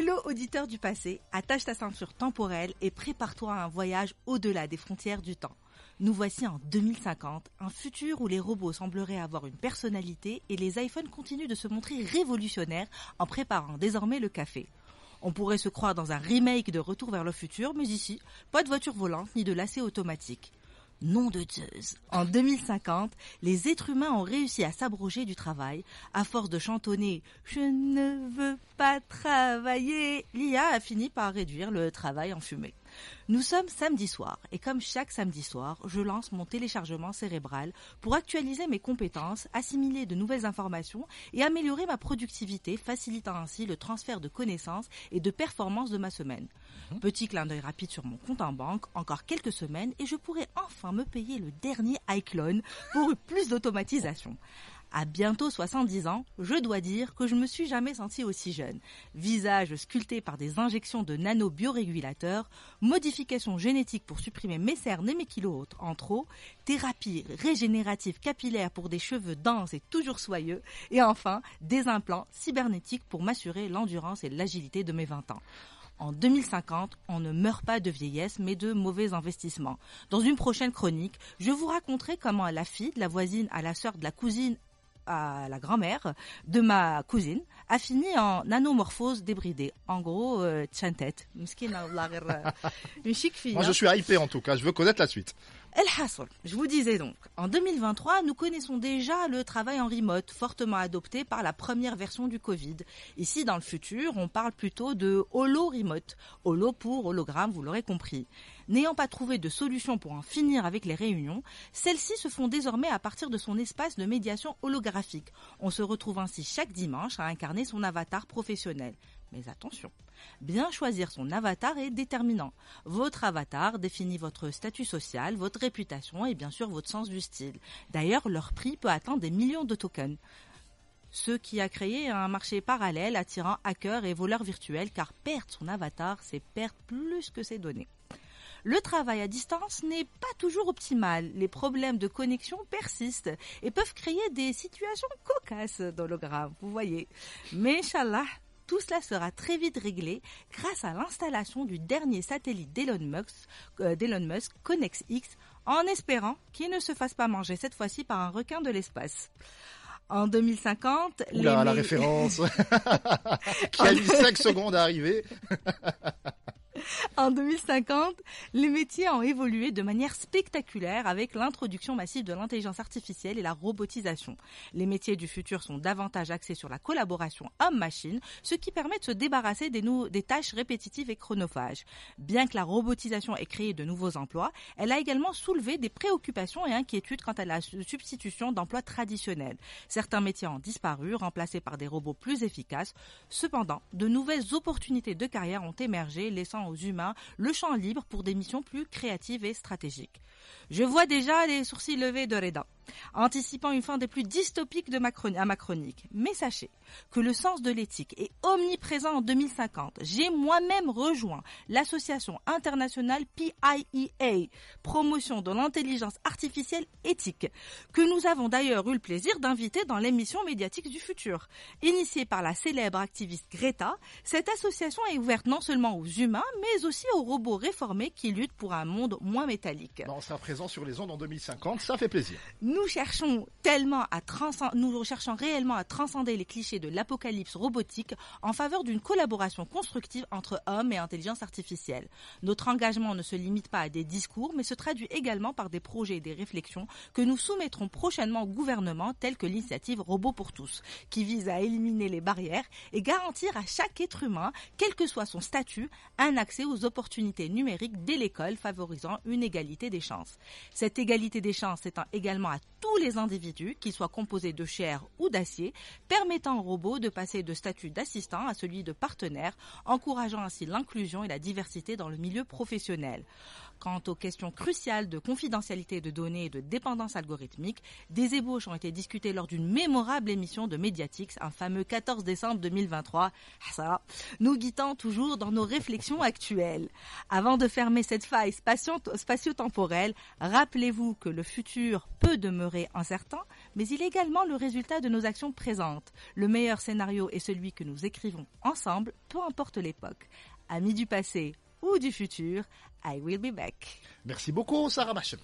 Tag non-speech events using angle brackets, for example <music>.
Hello auditeur du passé, attache ta ceinture temporelle et prépare-toi à un voyage au-delà des frontières du temps. Nous voici en 2050, un futur où les robots sembleraient avoir une personnalité et les iPhones continuent de se montrer révolutionnaires en préparant désormais le café. On pourrait se croire dans un remake de Retour vers le futur, mais ici, pas de voiture volante ni de lacet automatique. Nom de Zeus. En 2050, les êtres humains ont réussi à s'abroger du travail. À force de chantonner Je ne veux pas travailler, l'IA a fini par réduire le travail en fumée. Nous sommes samedi soir et comme chaque samedi soir, je lance mon téléchargement cérébral pour actualiser mes compétences, assimiler de nouvelles informations et améliorer ma productivité, facilitant ainsi le transfert de connaissances et de performances de ma semaine. Mhm. Petit clin d'œil rapide sur mon compte en banque, encore quelques semaines et je pourrai enfin me payer le dernier iClone pour plus d'automatisation. À bientôt 70 ans, je dois dire que je me suis jamais senti aussi jeune. Visage sculpté par des injections de nano-biorégulateurs, modifications génétiques pour supprimer mes cernes et mes kilos en trop, thérapie régénérative capillaire pour des cheveux denses et toujours soyeux, et enfin, des implants cybernétiques pour m'assurer l'endurance et l'agilité de mes 20 ans. En 2050, on ne meurt pas de vieillesse, mais de mauvais investissements. Dans une prochaine chronique, je vous raconterai comment la fille de la voisine à la sœur de la cousine à la grand-mère de ma cousine a fini en nanomorphose débridée. En gros, euh, tchantet. Une chic fille. Moi, je hein. suis hypé en tout cas. Je veux connaître la suite. El Hassol, je vous disais donc, en 2023, nous connaissons déjà le travail en remote, fortement adopté par la première version du Covid. Ici, dans le futur, on parle plutôt de holo remote. Holo pour hologramme, vous l'aurez compris. N'ayant pas trouvé de solution pour en finir avec les réunions, celles-ci se font désormais à partir de son espace de médiation holographique. On se retrouve ainsi chaque dimanche à incarner son avatar professionnel. Mais attention, bien choisir son avatar est déterminant. Votre avatar définit votre statut social, votre réputation et bien sûr votre sens du style. D'ailleurs, leur prix peut atteindre des millions de tokens. Ce qui a créé un marché parallèle attirant hackers et voleurs virtuels car perdre son avatar, c'est perdre plus que ses données. Le travail à distance n'est pas toujours optimal. Les problèmes de connexion persistent et peuvent créer des situations cocasses d'hologramme, vous voyez. Mais Inch'Allah, tout cela sera très vite réglé grâce à l'installation du dernier satellite d'Elon Musk, euh, Musk, Connex X, en espérant qu'il ne se fasse pas manger cette fois-ci par un requin de l'espace. En 2050, Oula, la référence <laughs> qui a mis 5 secondes à arriver. <laughs> en 2050, les métiers ont évolué de manière spectaculaire avec l'introduction massive de l'intelligence artificielle et la robotisation. Les métiers du futur sont davantage axés sur la collaboration homme-machine, ce qui permet de se débarrasser des, tâches répétitives et chronophages. Bien que la robotisation ait créé de nouveaux emplois, elle a également soulevé des préoccupations et inquiétudes quant à la substitution d'emplois traditionnels. Certains métiers ont disparu, remplacés par des robots plus efficaces. Cependant, de nouvelles opportunités de carrière ont émergé, laissant aux humains le champ libre pour des missions plus créatives et stratégiques. Je vois déjà les sourcils levés de Reda anticipant une fin des plus dystopiques de ma à ma chronique. Mais sachez que le sens de l'éthique est omniprésent en 2050. J'ai moi-même rejoint l'association internationale PIEA, promotion de l'intelligence artificielle éthique, que nous avons d'ailleurs eu le plaisir d'inviter dans l'émission médiatique du futur. Initiée par la célèbre activiste Greta, cette association est ouverte non seulement aux humains, mais aussi aux robots réformés qui luttent pour un monde moins métallique. on sera présent sur les ondes en 2050, ça fait plaisir nous cherchons tellement à nous cherchons réellement à transcender les clichés de l'apocalypse robotique en faveur d'une collaboration constructive entre hommes et intelligence artificielle. Notre engagement ne se limite pas à des discours, mais se traduit également par des projets et des réflexions que nous soumettrons prochainement au gouvernement, telles que l'initiative Robot pour tous, qui vise à éliminer les barrières et garantir à chaque être humain, quel que soit son statut, un accès aux opportunités numériques dès l'école, favorisant une égalité des chances. Cette égalité des chances étant également à tous les individus, qu'ils soient composés de chair ou d'acier, permettant aux robots de passer de statut d'assistant à celui de partenaire, encourageant ainsi l'inclusion et la diversité dans le milieu professionnel. Quant aux questions cruciales de confidentialité de données et de dépendance algorithmique, des ébauches ont été discutées lors d'une mémorable émission de Mediatix, un fameux 14 décembre 2023. Ah, ça, nous guidant toujours dans nos réflexions actuelles. Avant de fermer cette faille spatio-temporelle, rappelez-vous que le futur peut demeurer incertain, mais il est également le résultat de nos actions présentes. Le meilleur scénario est celui que nous écrivons ensemble, peu importe l'époque. Amis du passé, ou du futur. I will be back. Merci beaucoup, Sarah Bachem.